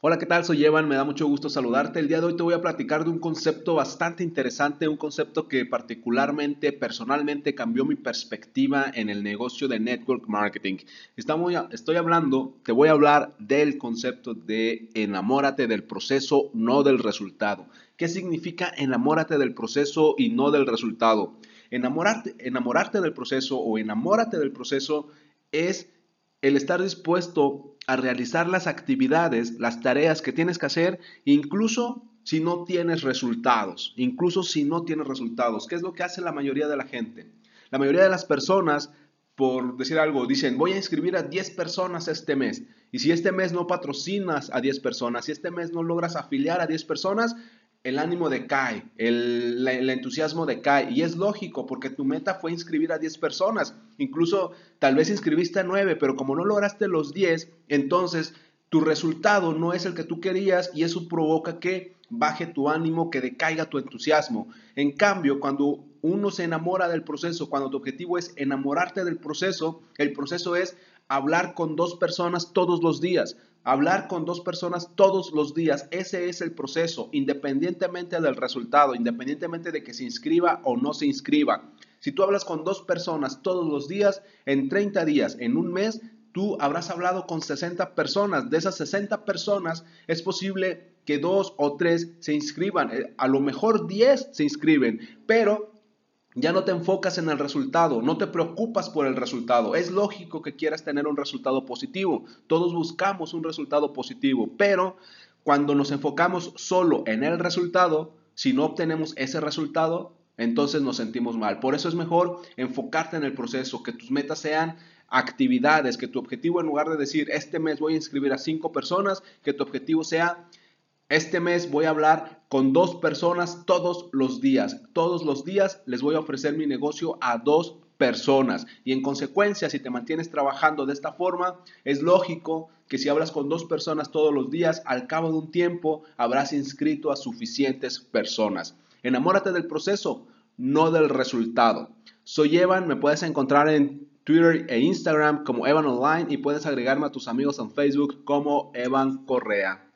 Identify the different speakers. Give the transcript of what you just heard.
Speaker 1: Hola, ¿qué tal? Soy Evan, me da mucho gusto saludarte. El día de hoy te voy a platicar de un concepto bastante interesante, un concepto que particularmente, personalmente cambió mi perspectiva en el negocio de network marketing. Estamos, estoy hablando, te voy a hablar del concepto de enamórate del proceso, no del resultado. ¿Qué significa enamórate del proceso y no del resultado? Enamorarte, enamorarte del proceso o enamórate del proceso es el estar dispuesto a realizar las actividades, las tareas que tienes que hacer, incluso si no tienes resultados, incluso si no tienes resultados. ¿Qué es lo que hace la mayoría de la gente? La mayoría de las personas, por decir algo, dicen, voy a inscribir a 10 personas este mes. Y si este mes no patrocinas a 10 personas, si este mes no logras afiliar a 10 personas, el ánimo decae, el, el, entusiasmo decae. Y es lógico porque tu meta fue inscribir a 10 personas. Incluso tal vez inscribiste a 9, pero como no lograste los 10, entonces tu resultado no es el que tú querías y eso provoca que baje tu ánimo, que decaiga tu entusiasmo. En cambio, cuando uno se enamora del proceso, cuando tu objetivo es enamorarte del proceso, el proceso es hablar con dos personas todos los días. Hablar con dos personas todos los días, ese es el proceso, independientemente del resultado, independientemente de que se inscriba o no se inscriba. Si tú hablas con dos personas todos los días, en 30 días, en un mes, tú habrás hablado con 60 personas. De esas 60 personas es posible que dos o tres se inscriban. Eh, a lo mejor 10 se inscriben, pero ya no te enfocas en el resultado, no te preocupas por el resultado. Es lógico que quieras tener un resultado positivo. Todos buscamos un resultado positivo, pero cuando nos enfocamos solo en el resultado, si no obtenemos ese resultado, entonces nos sentimos mal. Por eso es mejor enfocarte en el proceso, que tus metas sean actividades, que tu objetivo en lugar de decir, este mes voy a inscribir a cinco personas, que tu objetivo sea este mes voy a hablar con dos personas todos los días. Todos los días les voy a ofrecer mi negocio a dos personas. Y en consecuencia, si te mantienes trabajando de esta forma, es lógico que si hablas con dos personas todos los días, al cabo de un tiempo habrás inscrito a suficientes personas. Enamórate del proceso, no del resultado. Soy Evan, me puedes encontrar en Twitter e Instagram como Evan Online y puedes agregarme a tus amigos en Facebook como Evan Correa.